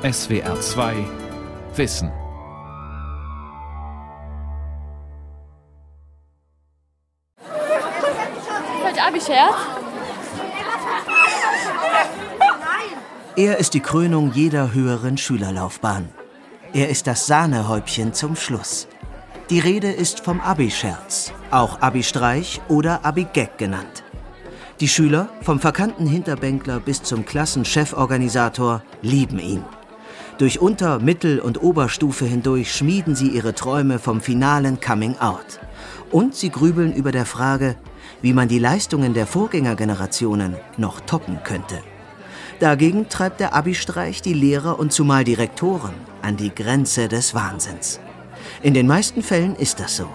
SWR 2 Wissen. Heute Abi-Scherz? Er ist die Krönung jeder höheren Schülerlaufbahn. Er ist das Sahnehäubchen zum Schluss. Die Rede ist vom Abi-Scherz, auch Abi-Streich oder Abi-Gag genannt. Die Schüler, vom verkannten Hinterbänkler bis zum Klassencheforganisator, lieben ihn. Durch Unter-, Mittel- und Oberstufe hindurch schmieden sie ihre Träume vom finalen Coming-out. Und sie grübeln über der Frage, wie man die Leistungen der Vorgängergenerationen noch toppen könnte. Dagegen treibt der Abi-Streich die Lehrer und zumal die Rektoren an die Grenze des Wahnsinns. In den meisten Fällen ist das so.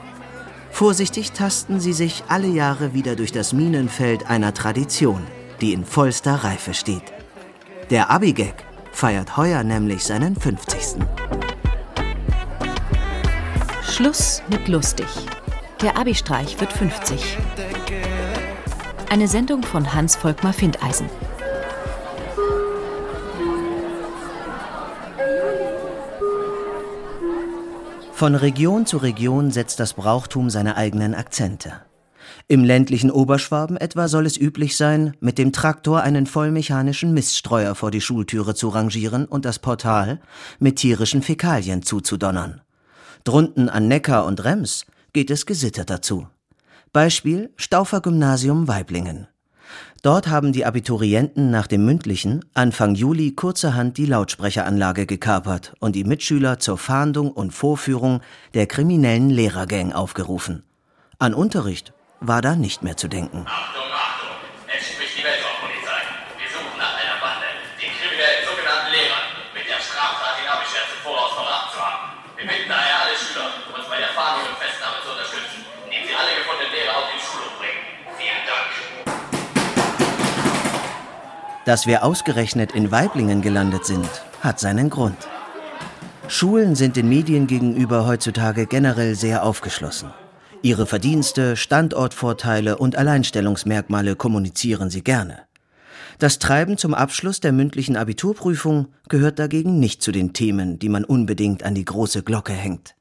Vorsichtig tasten sie sich alle Jahre wieder durch das Minenfeld einer Tradition, die in vollster Reife steht. Der Abi-Gag feiert heuer nämlich seinen 50. Schluss mit lustig. Der Abi-Streich wird 50. Eine Sendung von Hans-Volkmar Findeisen. Von Region zu Region setzt das Brauchtum seine eigenen Akzente. Im ländlichen Oberschwaben etwa soll es üblich sein, mit dem Traktor einen vollmechanischen Miststreuer vor die Schultüre zu rangieren und das Portal mit tierischen Fäkalien zuzudonnern. Drunten an Neckar und Rems geht es gesitterter zu. Beispiel Staufer Gymnasium Weiblingen. Dort haben die Abiturienten nach dem mündlichen Anfang Juli kurzerhand die Lautsprecheranlage gekapert und die Mitschüler zur Fahndung und Vorführung der kriminellen Lehrergang aufgerufen. An Unterricht war da nicht mehr zu denken. Achtung, Achtung! Es spricht die Weltraumpolizei. Wir suchen nach einer Bande, den kriminellen sogenannten Lehrern mit der Straftat den Abischerz im Voraus verraten zu haben. Wir bitten daher alle Schüler, uns bei der Fahndung und Festnahme zu unterstützen, indem sie alle gefundenen Lehrer auf den Schulhof bringen. Vielen Dank. Dass wir ausgerechnet in Weiblingen gelandet sind, hat seinen Grund. Schulen sind den Medien gegenüber heutzutage generell sehr aufgeschlossen. Ihre Verdienste, Standortvorteile und Alleinstellungsmerkmale kommunizieren sie gerne. Das Treiben zum Abschluss der mündlichen Abiturprüfung gehört dagegen nicht zu den Themen, die man unbedingt an die große Glocke hängt.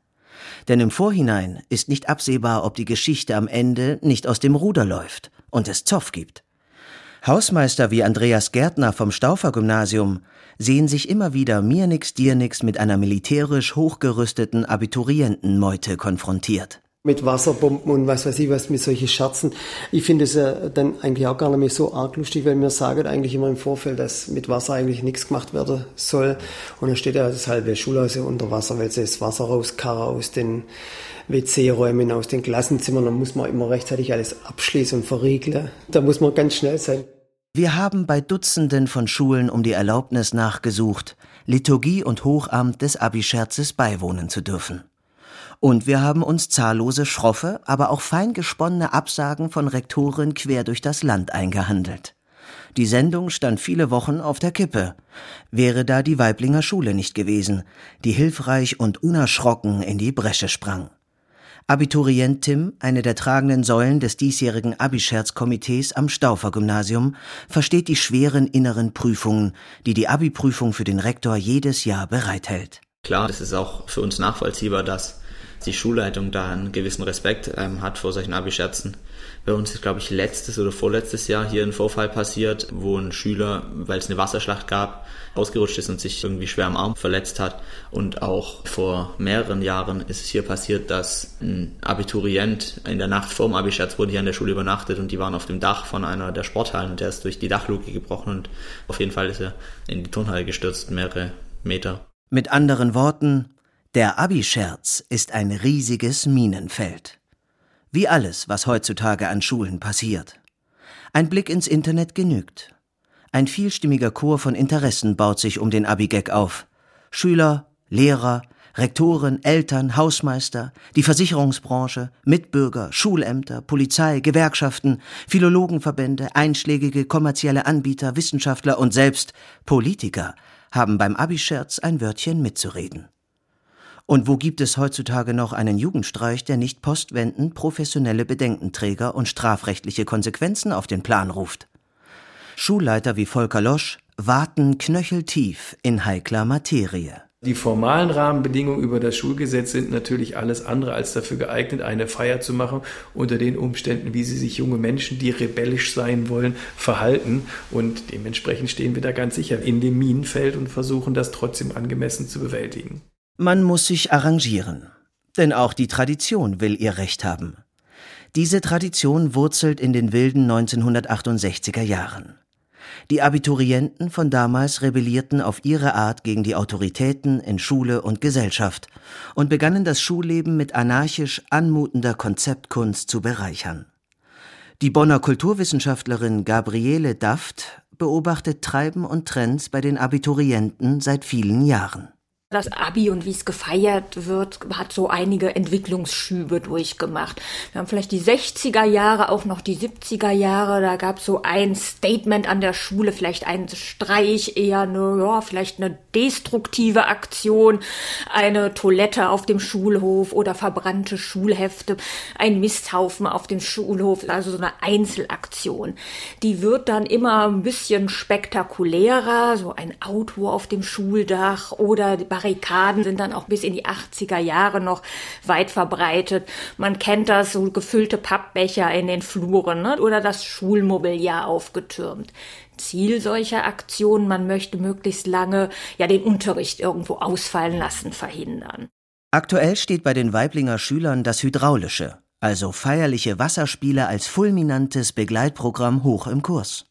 Denn im Vorhinein ist nicht absehbar, ob die Geschichte am Ende nicht aus dem Ruder läuft und es Zoff gibt. Hausmeister wie Andreas Gärtner vom Staufer Gymnasium sehen sich immer wieder mir nix dir nix mit einer militärisch hochgerüsteten Abiturientenmeute konfrontiert. Mit Wasserbomben und was weiß ich was, mit solchen Scherzen. Ich finde es ja dann eigentlich auch gar nicht mehr so arg lustig, weil wir sagen eigentlich immer im Vorfeld, dass mit Wasser eigentlich nichts gemacht werden soll. Und dann steht ja das halbe Schulhaus unter Wasser, weil sie das Wasser rauskarren aus den WC-Räumen, aus den Klassenzimmern. Dann muss man immer rechtzeitig alles abschließen und verriegeln. Da muss man ganz schnell sein. Wir haben bei Dutzenden von Schulen um die Erlaubnis nachgesucht, Liturgie und Hochamt des Abischerzes beiwohnen zu dürfen. Und wir haben uns zahllose schroffe, aber auch fein gesponnene Absagen von Rektoren quer durch das Land eingehandelt. Die Sendung stand viele Wochen auf der Kippe. Wäre da die Weiblinger Schule nicht gewesen, die hilfreich und unerschrocken in die Bresche sprang. Abiturient Tim, eine der tragenden Säulen des diesjährigen Abischerz-Komitees am Staufer Gymnasium, versteht die schweren inneren Prüfungen, die die Abi-Prüfung für den Rektor jedes Jahr bereithält. Klar, es ist auch für uns nachvollziehbar, dass die Schulleitung da einen gewissen Respekt ähm, hat vor solchen Abi-Scherzen. Bei uns ist, glaube ich, letztes oder vorletztes Jahr hier ein Vorfall passiert, wo ein Schüler, weil es eine Wasserschlacht gab, ausgerutscht ist und sich irgendwie schwer am Arm verletzt hat. Und auch vor mehreren Jahren ist es hier passiert, dass ein Abiturient in der Nacht vorm Abi-Scherz wurde hier an der Schule übernachtet und die waren auf dem Dach von einer der Sporthallen und der ist durch die Dachluke gebrochen und auf jeden Fall ist er in die Turnhalle gestürzt, mehrere Meter. Mit anderen Worten, der Abi-Scherz ist ein riesiges Minenfeld. Wie alles, was heutzutage an Schulen passiert. Ein Blick ins Internet genügt. Ein vielstimmiger Chor von Interessen baut sich um den Abi-Gag auf. Schüler, Lehrer, Rektoren, Eltern, Hausmeister, die Versicherungsbranche, Mitbürger, Schulämter, Polizei, Gewerkschaften, Philologenverbände, einschlägige kommerzielle Anbieter, Wissenschaftler und selbst Politiker haben beim Abi-Scherz ein Wörtchen mitzureden. Und wo gibt es heutzutage noch einen Jugendstreich, der nicht postwendend professionelle Bedenkenträger und strafrechtliche Konsequenzen auf den Plan ruft? Schulleiter wie Volker Losch, waten knöcheltief in heikler Materie. Die formalen Rahmenbedingungen über das Schulgesetz sind natürlich alles andere als dafür geeignet, eine Feier zu machen unter den Umständen, wie sie sich junge Menschen, die rebellisch sein wollen, verhalten. Und dementsprechend stehen wir da ganz sicher in dem Minenfeld und versuchen das trotzdem angemessen zu bewältigen. Man muss sich arrangieren. Denn auch die Tradition will ihr Recht haben. Diese Tradition wurzelt in den wilden 1968er Jahren. Die Abiturienten von damals rebellierten auf ihre Art gegen die Autoritäten in Schule und Gesellschaft und begannen das Schulleben mit anarchisch anmutender Konzeptkunst zu bereichern. Die Bonner Kulturwissenschaftlerin Gabriele Daft beobachtet Treiben und Trends bei den Abiturienten seit vielen Jahren. Das Abi und wie es gefeiert wird, hat so einige Entwicklungsschübe durchgemacht. Wir haben vielleicht die 60er Jahre, auch noch die 70er Jahre. Da gab es so ein Statement an der Schule, vielleicht ein Streich, eher eine, ja, vielleicht eine destruktive Aktion, eine Toilette auf dem Schulhof oder verbrannte Schulhefte, ein Misthaufen auf dem Schulhof, also so eine Einzelaktion. Die wird dann immer ein bisschen spektakulärer, so ein Auto auf dem Schuldach oder Barrikaden sind dann auch bis in die 80er Jahre noch weit verbreitet. Man kennt das, so gefüllte Pappbecher in den Fluren ne? oder das Schulmobiliar aufgetürmt. Ziel solcher Aktionen, man möchte möglichst lange ja den Unterricht irgendwo ausfallen lassen, verhindern. Aktuell steht bei den Weiblinger Schülern das Hydraulische, also feierliche Wasserspiele als fulminantes Begleitprogramm hoch im Kurs.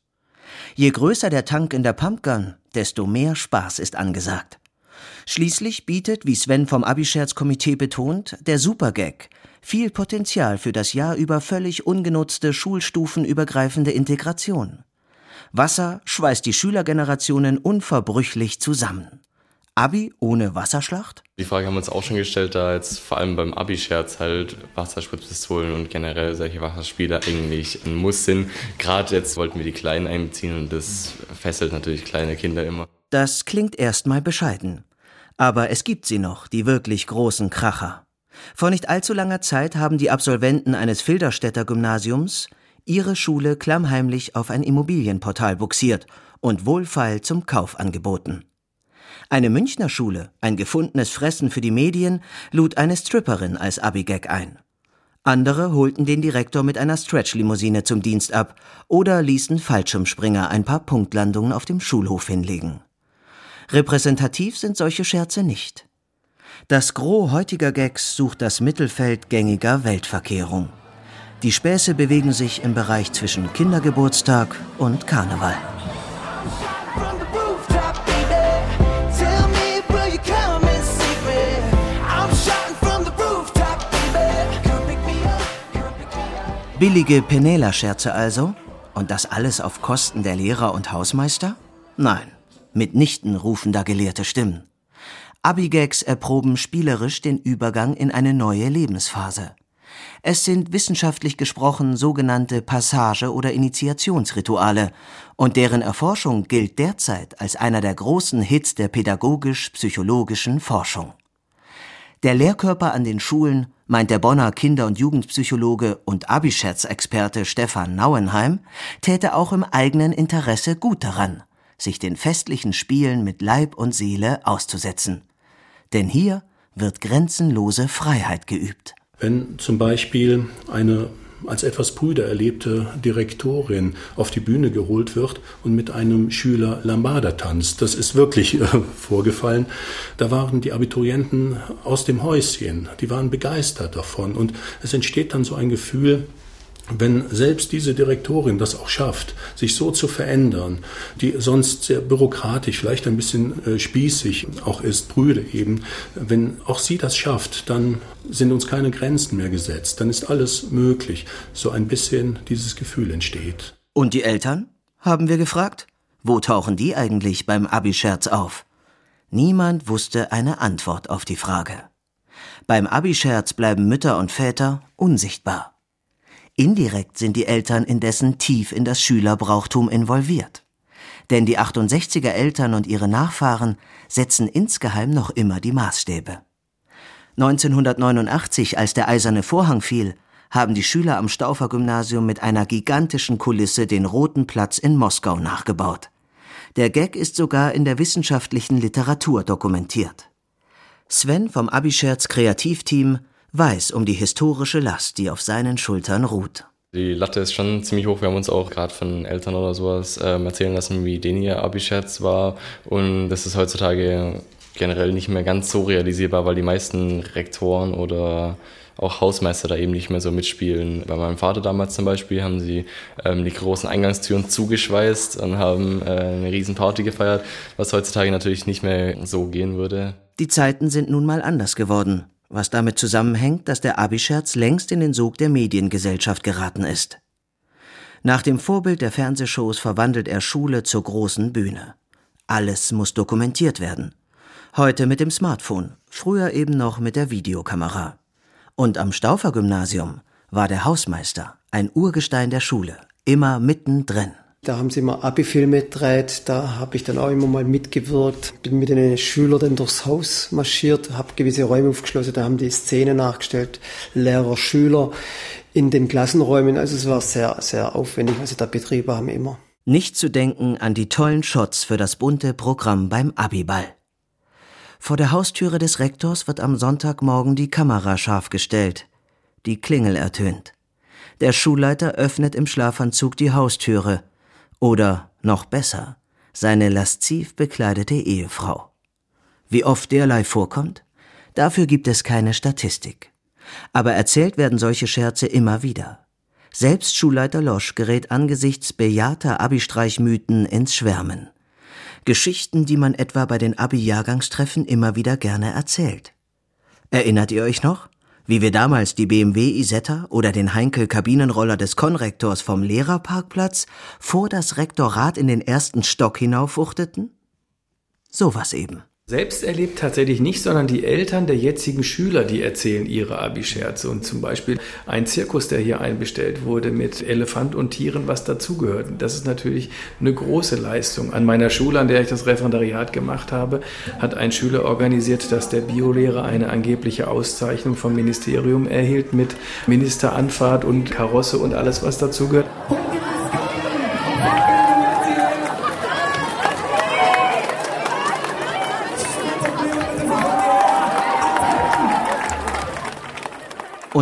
Je größer der Tank in der Pumpgun, desto mehr Spaß ist angesagt. Schließlich bietet, wie Sven vom Abischerz-Komitee betont, der Supergag viel Potenzial für das Jahr über völlig ungenutzte schulstufenübergreifende Integration. Wasser schweißt die Schülergenerationen unverbrüchlich zusammen. Abi ohne Wasserschlacht? Die Frage haben wir uns auch schon gestellt, da jetzt vor allem beim Abi-Scherz halt Wasserspritzpistolen und generell solche Wasserspiele eigentlich ein Muss sind. Gerade jetzt wollten wir die Kleinen einbeziehen und das fesselt natürlich kleine Kinder immer. Das klingt erstmal bescheiden. Aber es gibt sie noch, die wirklich großen Kracher. Vor nicht allzu langer Zeit haben die Absolventen eines Filderstädter Gymnasiums ihre Schule klammheimlich auf ein Immobilienportal buxiert und wohlfeil zum Kauf angeboten. Eine Münchner Schule, ein gefundenes Fressen für die Medien, lud eine Stripperin als Abigag ein. Andere holten den Direktor mit einer Stretch-Limousine zum Dienst ab oder ließen Fallschirmspringer ein paar Punktlandungen auf dem Schulhof hinlegen. Repräsentativ sind solche Scherze nicht. Das Gros heutiger Gags sucht das Mittelfeld gängiger Weltverkehrung. Die Späße bewegen sich im Bereich zwischen Kindergeburtstag und Karneval. Billige Penela-Scherze also? Und das alles auf Kosten der Lehrer und Hausmeister? Nein. Mitnichten rufen da gelehrte Stimmen. Abigags erproben spielerisch den Übergang in eine neue Lebensphase. Es sind wissenschaftlich gesprochen sogenannte Passage- oder Initiationsrituale, und deren Erforschung gilt derzeit als einer der großen Hits der pädagogisch-psychologischen Forschung. Der Lehrkörper an den Schulen, meint der Bonner Kinder- und Jugendpsychologe und Abischerz-Experte Stefan Nauenheim, täte auch im eigenen Interesse gut daran sich den festlichen Spielen mit Leib und Seele auszusetzen. Denn hier wird grenzenlose Freiheit geübt. Wenn zum Beispiel eine als etwas prüder erlebte Direktorin auf die Bühne geholt wird und mit einem Schüler Lambada tanzt. Das ist wirklich äh, vorgefallen. Da waren die Abiturienten aus dem Häuschen, die waren begeistert davon und es entsteht dann so ein Gefühl, wenn selbst diese Direktorin das auch schafft, sich so zu verändern, die sonst sehr bürokratisch, vielleicht ein bisschen äh, spießig auch ist, Brüde eben, wenn auch sie das schafft, dann sind uns keine Grenzen mehr gesetzt, dann ist alles möglich. So ein bisschen dieses Gefühl entsteht. Und die Eltern? Haben wir gefragt? Wo tauchen die eigentlich beim Abischerz auf? Niemand wusste eine Antwort auf die Frage. Beim Abischerz bleiben Mütter und Väter unsichtbar. Indirekt sind die Eltern indessen tief in das Schülerbrauchtum involviert. Denn die 68er Eltern und ihre Nachfahren setzen insgeheim noch immer die Maßstäbe. 1989, als der eiserne Vorhang fiel, haben die Schüler am Staufer Gymnasium mit einer gigantischen Kulisse den Roten Platz in Moskau nachgebaut. Der Gag ist sogar in der wissenschaftlichen Literatur dokumentiert. Sven vom Abischerz Kreativteam weiß um die historische Last, die auf seinen Schultern ruht. Die Latte ist schon ziemlich hoch. Wir haben uns auch gerade von Eltern oder sowas ähm, erzählen lassen, wie denen ihr Abi-Scherz war. Und das ist heutzutage generell nicht mehr ganz so realisierbar, weil die meisten Rektoren oder auch Hausmeister da eben nicht mehr so mitspielen. Bei meinem Vater damals zum Beispiel haben sie ähm, die großen Eingangstüren zugeschweißt und haben äh, eine Riesenparty gefeiert, was heutzutage natürlich nicht mehr so gehen würde. Die Zeiten sind nun mal anders geworden was damit zusammenhängt, dass der Abischerz längst in den Sog der Mediengesellschaft geraten ist. Nach dem Vorbild der Fernsehshows verwandelt er Schule zur großen Bühne. Alles muss dokumentiert werden. Heute mit dem Smartphone, früher eben noch mit der Videokamera. Und am Staufer Gymnasium war der Hausmeister, ein Urgestein der Schule, immer mittendrin. Da haben sie immer Abi-Filme gedreht, da habe ich dann auch immer mal mitgewirkt, bin mit den Schülern dann durchs Haus marschiert, habe gewisse Räume aufgeschlossen, da haben die Szene nachgestellt, Lehrer, Schüler in den Klassenräumen. Also es war sehr, sehr aufwendig, sie da betrieben haben immer. Nicht zu denken an die tollen Shots für das bunte Programm beim Abiball. Vor der Haustüre des Rektors wird am Sonntagmorgen die Kamera scharf gestellt. Die Klingel ertönt. Der Schulleiter öffnet im Schlafanzug die Haustüre oder noch besser, seine lasziv bekleidete Ehefrau. Wie oft derlei vorkommt? Dafür gibt es keine Statistik. Aber erzählt werden solche Scherze immer wieder. Selbst Schulleiter Losch gerät angesichts bejahter Abi-Streichmythen ins Schwärmen. Geschichten, die man etwa bei den Abi-Jahrgangstreffen immer wieder gerne erzählt. Erinnert ihr euch noch? Wie wir damals die BMW Isetta oder den Heinkel Kabinenroller des Konrektors vom Lehrerparkplatz vor das Rektorat in den ersten Stock hinaufwuchteten? Sowas eben. Selbst erlebt tatsächlich nicht, sondern die Eltern der jetzigen Schüler, die erzählen ihre Abi-Scherze. Und zum Beispiel ein Zirkus, der hier einbestellt wurde mit Elefant und Tieren, was dazugehört. Das ist natürlich eine große Leistung. An meiner Schule, an der ich das Referendariat gemacht habe, hat ein Schüler organisiert, dass der Biolehrer eine angebliche Auszeichnung vom Ministerium erhielt mit Ministeranfahrt und Karosse und alles, was dazugehört.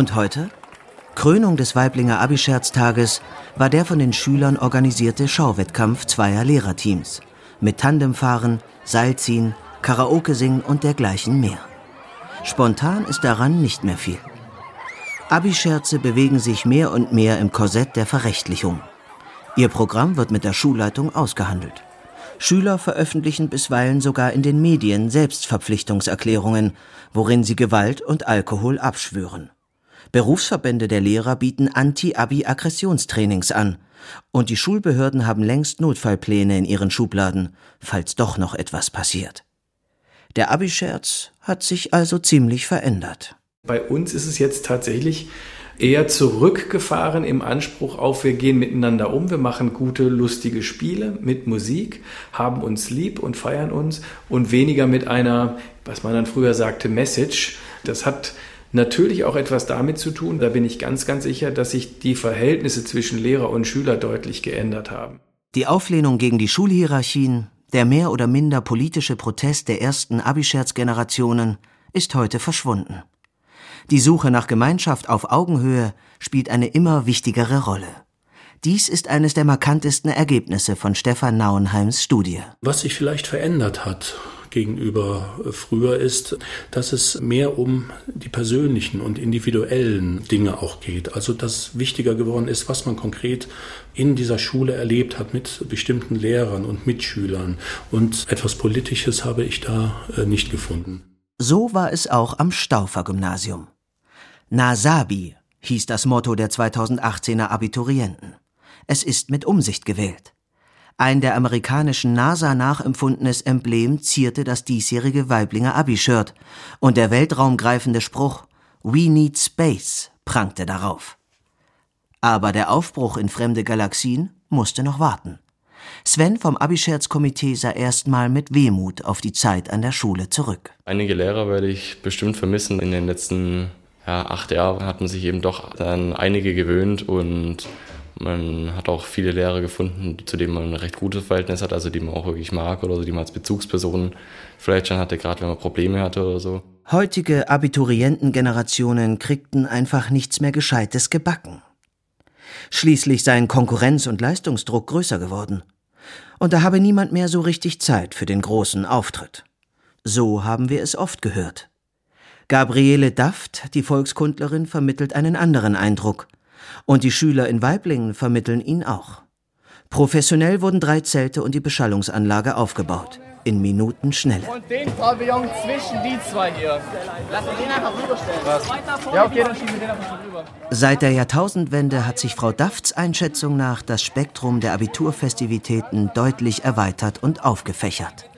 Und heute? Krönung des Weiblinger Abischerztages war der von den Schülern organisierte Schauwettkampf zweier Lehrerteams mit Tandemfahren, Seilziehen, Karaoke singen und dergleichen mehr. Spontan ist daran nicht mehr viel. Abischerze bewegen sich mehr und mehr im Korsett der Verrechtlichung. Ihr Programm wird mit der Schulleitung ausgehandelt. Schüler veröffentlichen bisweilen sogar in den Medien Selbstverpflichtungserklärungen, worin sie Gewalt und Alkohol abschwören. Berufsverbände der Lehrer bieten Anti-Abi-Aggressionstrainings an. Und die Schulbehörden haben längst Notfallpläne in ihren Schubladen, falls doch noch etwas passiert. Der Abi-Scherz hat sich also ziemlich verändert. Bei uns ist es jetzt tatsächlich eher zurückgefahren im Anspruch auf, wir gehen miteinander um, wir machen gute, lustige Spiele mit Musik, haben uns lieb und feiern uns und weniger mit einer, was man dann früher sagte, Message. Das hat natürlich auch etwas damit zu tun, da bin ich ganz, ganz sicher, dass sich die Verhältnisse zwischen Lehrer und Schüler deutlich geändert haben. Die Auflehnung gegen die Schulhierarchien, der mehr oder minder politische Protest der ersten Abischerz-Generationen ist heute verschwunden. Die Suche nach Gemeinschaft auf Augenhöhe spielt eine immer wichtigere Rolle. Dies ist eines der markantesten Ergebnisse von Stefan Nauenheims Studie. Was sich vielleicht verändert hat gegenüber früher ist, dass es mehr um die persönlichen und individuellen Dinge auch geht. Also dass wichtiger geworden ist, was man konkret in dieser Schule erlebt hat mit bestimmten Lehrern und Mitschülern. Und etwas Politisches habe ich da äh, nicht gefunden. So war es auch am Staufer Gymnasium. Nasabi hieß das Motto der 2018er Abiturienten. Es ist mit Umsicht gewählt. Ein der amerikanischen NASA nachempfundenes Emblem zierte das diesjährige Weiblinger Abi-Shirt und der weltraumgreifende Spruch We need space prangte darauf. Aber der Aufbruch in fremde Galaxien musste noch warten. Sven vom Abischerz-Komitee sah erstmal mit Wehmut auf die Zeit an der Schule zurück. Einige Lehrer werde ich bestimmt vermissen. In den letzten ja, acht Jahren hat man sich eben doch dann einige gewöhnt und Man hat auch viele Lehrer gefunden, zu denen man ein recht gutes Verhältnis hat, also die man auch wirklich mag oder so, die man als Bezugspersonen vielleicht schon hatte, gerade wenn man Probleme hatte oder so. Heutige Abiturientengenerationen kriegten einfach nichts mehr Gescheites gebacken. Schließlich seien Konkurrenz und Leistungsdruck größer geworden. Und da habe niemand mehr so richtig Zeit für den großen Auftritt. So haben wir es oft gehört. Gabriele Daft, die Volkskundlerin, vermittelt einen anderen Eindruck – und die Schüler in Weiblingen vermitteln ihn auch. Professionell wurden drei Zelte und die Beschallungsanlage aufgebaut. In Minuten Schnelle. Und den Pavillon zwischen die zwei hier. Lass uns den einfach rüberstellen. Was? Ja, okay, dann schieben wir den einfach schon rüber. Seit der Jahrtausendwende hat sich Frau Dafts Einschätzung nach das Spektrum der Abiturfestivitäten deutlich erweitert und aufgefächert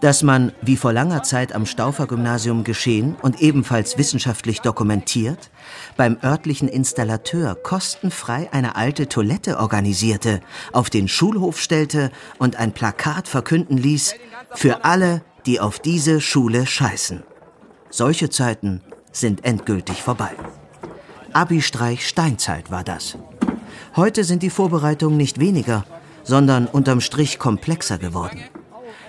dass man, wie vor langer Zeit am Staufer-Gymnasium geschehen und ebenfalls wissenschaftlich dokumentiert, beim örtlichen Installateur kostenfrei eine alte Toilette organisierte, auf den Schulhof stellte und ein Plakat verkünden ließ, für alle, die auf diese Schule scheißen. Solche Zeiten sind endgültig vorbei. Abi-Streich Steinzeit war das. Heute sind die Vorbereitungen nicht weniger, sondern unterm Strich komplexer geworden.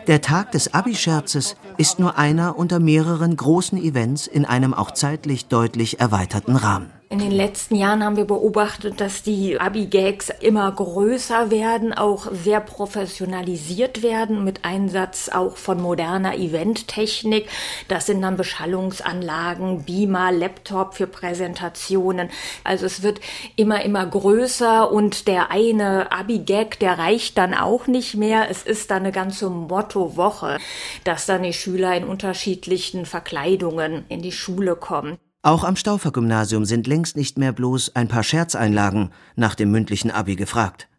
Der Tag des Abi-Scherzes ist nur einer unter mehreren großen Events in einem auch zeitlich deutlich erweiterten Rahmen. In den letzten Jahren haben wir beobachtet, dass die Abi-Gags immer größer werden, auch sehr professionalisiert werden, mit Einsatz auch von moderner Eventtechnik. Das sind dann Beschallungsanlagen, Beamer, Laptop für Präsentationen. Also es wird immer, immer größer und der eine Abi-Gag, der reicht dann auch nicht mehr. Es ist dann eine ganze Motto-Woche, dass dann die Schüler in unterschiedlichen Verkleidungen in die Schule kommen. Auch am Staufer-Gymnasium sind längst nicht mehr bloß ein paar Scherzeinlagen nach dem mündlichen Abi gefragt.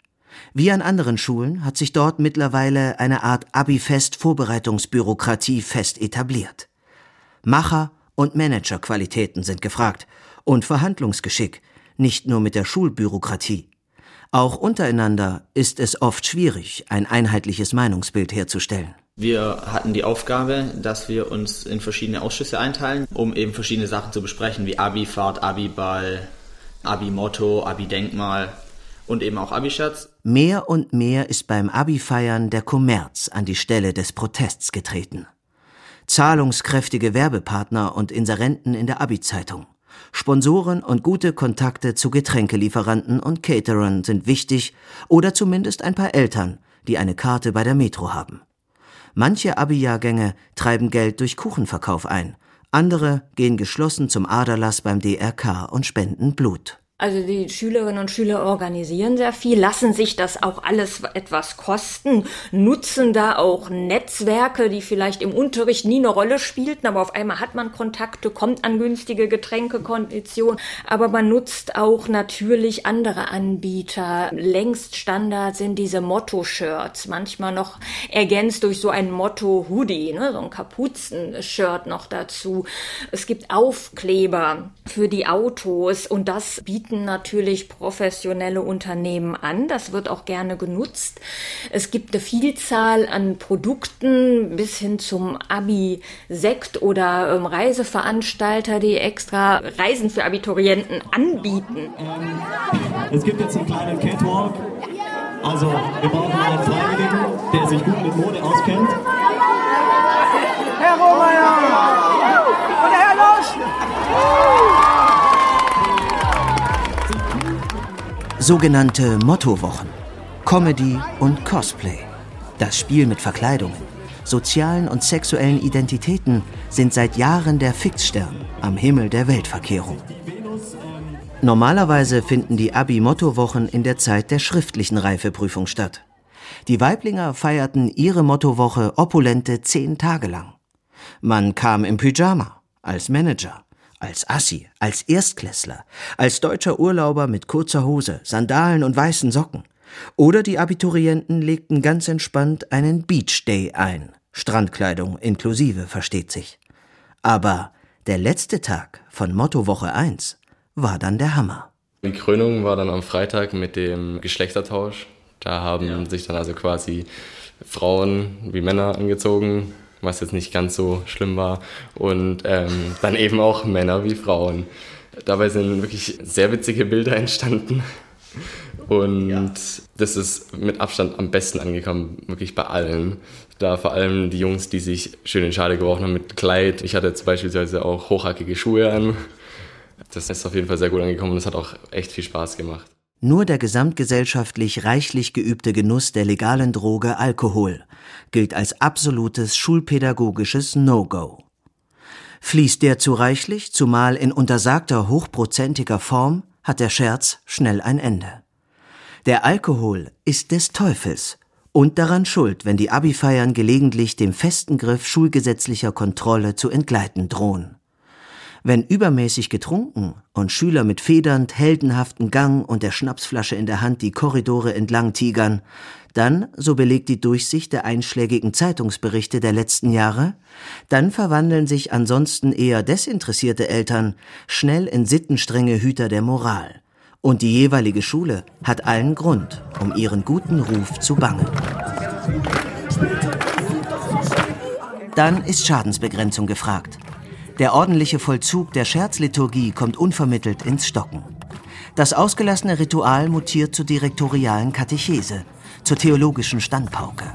Wie an anderen Schulen hat sich dort mittlerweile eine Art Abi-Fest-Vorbereitungsbürokratie fest etabliert. Macher- und Managerqualitäten sind gefragt und Verhandlungsgeschick, nicht nur mit der Schulbürokratie. Auch untereinander ist es oft schwierig, ein einheitliches Meinungsbild herzustellen. Wir hatten die Aufgabe, dass wir uns in verschiedene Ausschüsse einteilen, um eben verschiedene Sachen zu besprechen, wie Abi-Fahrt, Abi-Ball, Abi-Motto, Abi-Denkmal und eben auch Abi-Scherz. Mehr und mehr ist beim Abi-Feiern der Kommerz an die Stelle des Protests getreten. Zahlungskräftige Werbepartner und Inserenten in der Abi-Zeitung. Sponsoren und gute Kontakte zu Getränkelieferanten und Caterern sind wichtig oder zumindest ein paar Eltern, die eine Karte bei der Metro haben. Manche Abi-Jahrgänge treiben Geld durch Kuchenverkauf ein, andere gehen geschlossen zum Aderlass beim DRK und spenden Blut. Also die Schülerinnen und Schüler organisieren sehr viel, lassen sich das auch alles etwas kosten, nutzen da auch Netzwerke, die vielleicht im Unterricht nie eine Rolle spielten, aber auf einmal hat man Kontakte, kommt an günstige Getränkekonditionen, aber man nutzt auch natürlich andere Anbieter. Längst Standard sind diese Motto-Shirts, manchmal noch ergänzt durch so ein Motto-Hoodie, ne, so ein Kapuzen-Shirt noch dazu. Es gibt Aufkleber für die Autos und das bietet bieten natürlich professionelle Unternehmen an. Das wird auch gerne genutzt. Es gibt eine Vielzahl an Produkten bis hin zum Abi-Sekt oder ähm, Reiseveranstalter, die extra Reisen für Abiturienten anbieten. Ähm, es gibt jetzt einen kleinen Catwalk. Also wir brauchen einen Freiwilligen, der sich gut mit Mode auskennt. Herr Rohmeier! Und Herr Losch! Sogenannte Mottowochen. Comedy und Cosplay. Das Spiel mit Verkleidungen, sozialen und sexuellen Identitäten sind seit Jahren der Fixstern am Himmel der Weltverkehrung. Normalerweise finden die Abi-Mottowochen in der Zeit der schriftlichen Reifeprüfung statt. Die Weiblinger feierten ihre Mottowoche opulente zehn Tage lang. Man kam im Pyjama, als Manager, als Assi, als Erstklässler, als deutscher Urlauber mit kurzer Hose, Sandalen und weißen Socken. Oder die Abiturienten legten ganz entspannt einen Beach Day ein. Strandkleidung inklusive, versteht sich. Aber der letzte Tag von Mottowoche 1 war dann der Hammer. Die Krönung war dann am Freitag mit dem Geschlechtertausch. Da haben ja. sich dann also quasi Frauen wie Männer angezogen, was jetzt nicht ganz so schlimm war. Und ähm, dann eben auch Männer wie Frauen. Dabei sind wirklich sehr witzige Bilder entstanden. Und das ist mit Abstand am besten angekommen, wirklich bei allen. Da vor allem die Jungs, die sich schön in Schale geworfen haben mit Kleid. Ich hatte jetzt beispielsweise auch hochhackige Schuhe an. Das ist auf jeden Fall sehr gut angekommen und es hat auch echt viel Spaß gemacht. Nur der gesamtgesellschaftlich reichlich geübte Genuss der legalen Droge Alkohol gilt als absolutes schulpädagogisches No-Go. Fließt der zu reichlich, zumal in untersagter hochprozentiger Form, hat der Scherz schnell ein Ende. Der Alkohol ist des Teufels und daran schuld, wenn die Abifeiern gelegentlich dem festen Griff schulgesetzlicher Kontrolle zu entgleiten drohen. Wenn übermäßig getrunken und Schüler mit federnd heldenhaften Gang und der Schnapsflasche in der Hand die Korridore entlang tigern, dann, so belegt die Durchsicht der einschlägigen Zeitungsberichte der letzten Jahre, dann verwandeln sich ansonsten eher desinteressierte Eltern schnell in sittenstrenge Hüter der Moral. Und die jeweilige Schule hat allen Grund, um ihren guten Ruf zu bangen. Dann ist Schadensbegrenzung gefragt. Der ordentliche Vollzug der Scherzliturgie kommt unvermittelt ins Stocken. Das ausgelassene Ritual mutiert zur direktorialen Katechese, zur theologischen Standpauke.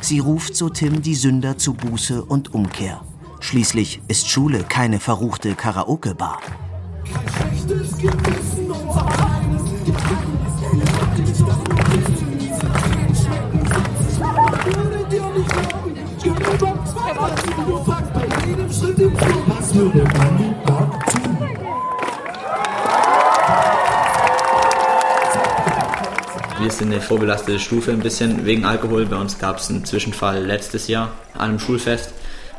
Sie ruft, so Tim, die Sünder zu Buße und Umkehr. Schließlich ist Schule keine verruchte Karaoke-Bar. Was würde man Gott tun? Wir sind eine vorbelastete Stufe ein bisschen wegen Alkohol. Bei uns gab es einen Zwischenfall letztes Jahr an einem Schulfest,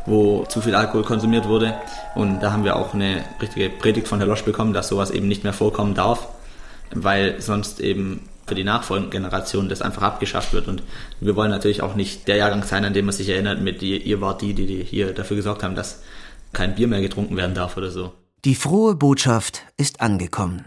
wo zu viel Alkohol konsumiert wurde. Und da haben wir auch eine richtige Predigt von Herr Losch bekommen, dass sowas eben nicht mehr vorkommen darf, weil sonst eben für die nachfolgende Generation das einfach abgeschafft wird. Und wir wollen natürlich auch nicht der Jahrgang sein, an dem man sich erinnert, mit ihr, ihr wart die, die hier dafür gesorgt haben, dass kein Bier mehr getrunken werden darf oder so. Die frohe Botschaft ist angekommen.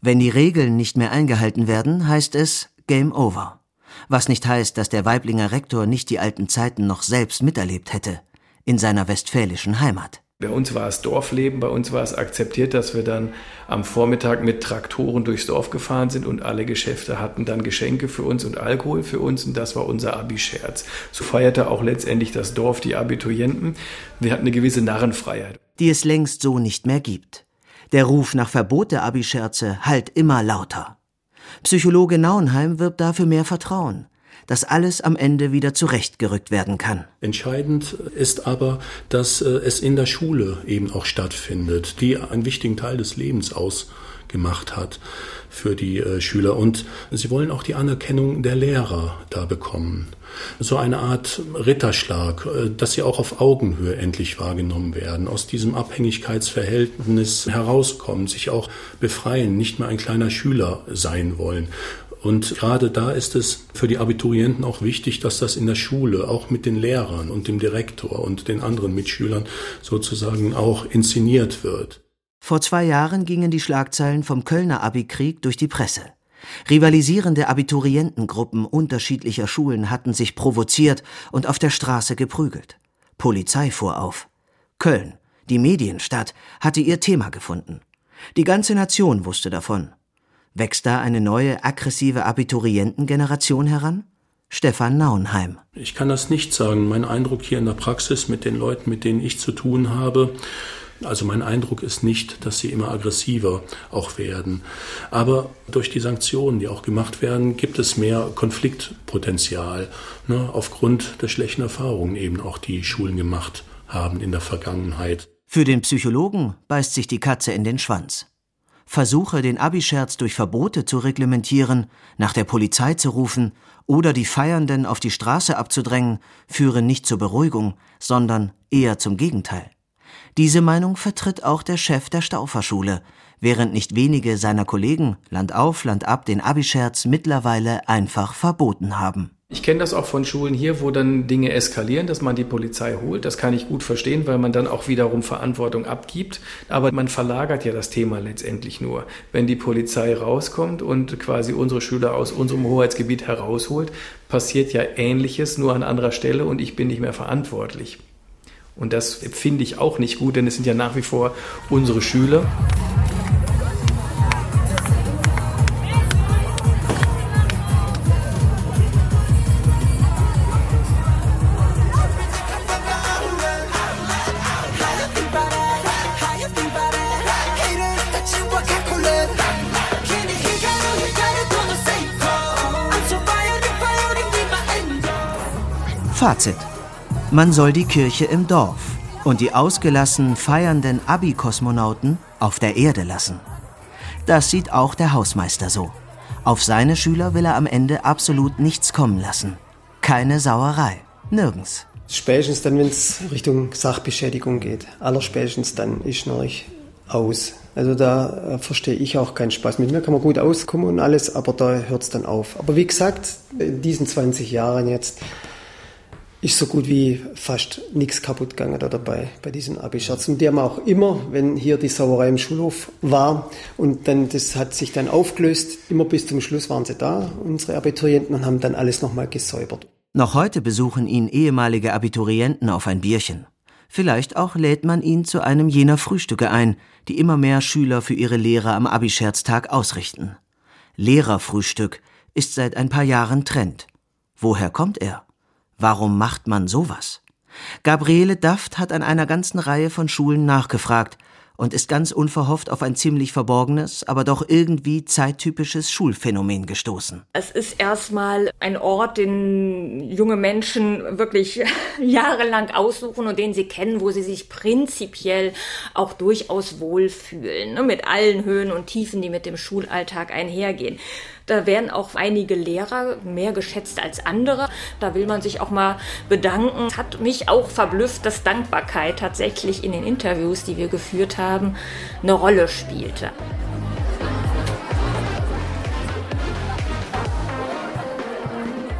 Wenn die Regeln nicht mehr eingehalten werden, heißt es Game Over. Was nicht heißt, dass der Weiblinger Rektor nicht die alten Zeiten noch selbst miterlebt hätte, in seiner westfälischen Heimat. Bei uns war es Dorfleben, bei uns war es akzeptiert, dass wir dann am Vormittag mit Traktoren durchs Dorf gefahren sind und alle Geschäfte hatten dann Geschenke für uns und Alkohol für uns und das war unser Abi-Scherz. So feierte auch letztendlich das Dorf die Abiturienten. Wir hatten eine gewisse Narrenfreiheit. Die es längst so nicht mehr gibt. Der Ruf nach Verbot der Abi-Scherze hallt immer lauter. Psychologe Nauenheim wirbt dafür mehr Vertrauen dass alles am Ende wieder zurechtgerückt werden kann. Entscheidend ist aber, dass äh, es in der Schule eben auch stattfindet, die einen wichtigen Teil des Lebens ausgemacht hat für die äh, Schüler. Und sie wollen auch die Anerkennung der Lehrer da bekommen. So eine Art Ritterschlag, äh, dass sie auch auf Augenhöhe endlich wahrgenommen werden, aus diesem Abhängigkeitsverhältnis herauskommen, sich auch befreien, nicht mehr ein kleiner Schüler sein wollen. Und gerade da ist es für die Abiturienten auch wichtig, dass das in der Schule auch mit den Lehrern und dem Direktor und den anderen Mitschülern sozusagen auch inszeniert wird. Vor zwei Jahren gingen die Schlagzeilen vom Kölner Abikrieg durch die Presse. Rivalisierende Abiturientengruppen unterschiedlicher Schulen hatten sich provoziert und auf der Straße geprügelt. Polizei fuhr auf. Köln, die Medienstadt, hatte ihr Thema gefunden. Die ganze Nation wusste davon. Wächst da eine neue aggressive Abiturientengeneration heran? Stefan Nauenheim. Ich kann das nicht sagen. Mein Eindruck hier in der Praxis mit den Leuten, mit denen ich zu tun habe, also mein Eindruck ist nicht, dass sie immer aggressiver auch werden. Aber durch die Sanktionen, die auch gemacht werden, gibt es mehr Konfliktpotenzial. Ne, aufgrund der schlechten Erfahrungen eben auch die Schulen gemacht haben in der Vergangenheit. Für den Psychologen beißt sich die Katze in den Schwanz. Versuche, den Abischerz durch Verbote zu reglementieren, nach der Polizei zu rufen oder die Feiernden auf die Straße abzudrängen, führen nicht zur Beruhigung, sondern eher zum Gegenteil. Diese Meinung vertritt auch der Chef der Stauferschule, während nicht wenige seiner Kollegen Land auf, Land ab den Abischerz mittlerweile einfach verboten haben. Ich kenne das auch von Schulen hier, wo dann Dinge eskalieren, dass man die Polizei holt. Das kann ich gut verstehen, weil man dann auch wiederum Verantwortung abgibt. Aber man verlagert ja das Thema letztendlich nur. Wenn die Polizei rauskommt und quasi unsere Schüler aus unserem Hoheitsgebiet herausholt, passiert ja Ähnliches, nur an anderer Stelle und ich bin nicht mehr verantwortlich. Und das finde ich auch nicht gut, denn es sind ja nach wie vor unsere Schüler. Fazit. Man soll die Kirche im Dorf und die ausgelassen feiernden Abi-Kosmonauten auf der Erde lassen. Das sieht auch der Hausmeister so. Auf seine Schüler will er am Ende absolut nichts kommen lassen. Keine Sauerei. Nirgends. Spätestens dann, wenn es Richtung Sachbeschädigung geht. Allerspätestens dann ist Schnarch aus. Also da äh, verstehe ich auch keinen Spaß. Mit mir kann man gut auskommen und alles, aber da hört es dann auf. Aber wie gesagt, in diesen 20 Jahren jetzt ist so gut wie fast nichts kaputt gegangen da dabei bei diesen Abi-Scherzen. Die haben auch immer, wenn hier die Sauerei im Schulhof war und dann das hat sich dann aufgelöst, immer bis zum Schluss waren sie da, unsere Abiturienten, und haben dann alles nochmal gesäubert. Noch heute besuchen ihn ehemalige Abiturienten auf ein Bierchen. Vielleicht auch lädt man ihn zu einem jener Frühstücke ein, die immer mehr Schüler für ihre Lehrer am Abischerztag ausrichten. Lehrerfrühstück ist seit ein paar Jahren Trend. Woher kommt er? Warum macht man sowas? Gabriele Daft hat an einer ganzen Reihe von Schulen nachgefragt und ist ganz unverhofft auf ein ziemlich verborgenes, aber doch irgendwie zeittypisches Schulphänomen gestoßen. Es ist erstmal ein Ort, den junge Menschen wirklich jahrelang aussuchen und den sie kennen, wo sie sich prinzipiell auch durchaus wohlfühlen, ne, mit allen Höhen und Tiefen, die mit dem Schulalltag einhergehen. Da werden auch einige Lehrer mehr geschätzt als andere. Da will man sich auch mal bedanken. Hat mich auch verblüfft, dass Dankbarkeit tatsächlich in den Interviews, die wir geführt haben, eine Rolle spielte.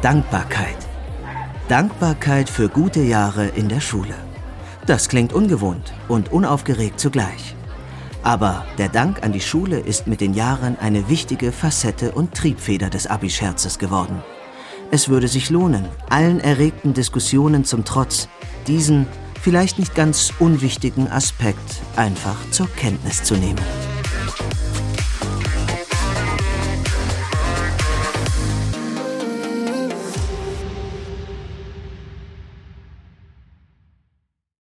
Dankbarkeit. Dankbarkeit für gute Jahre in der Schule. Das klingt ungewohnt und unaufgeregt zugleich. Aber der Dank an die Schule ist mit den Jahren eine wichtige Facette und Triebfeder des Abi-Scherzes geworden. Es würde sich lohnen, allen erregten Diskussionen zum Trotz, diesen vielleicht nicht ganz unwichtigen Aspekt einfach zur Kenntnis zu nehmen.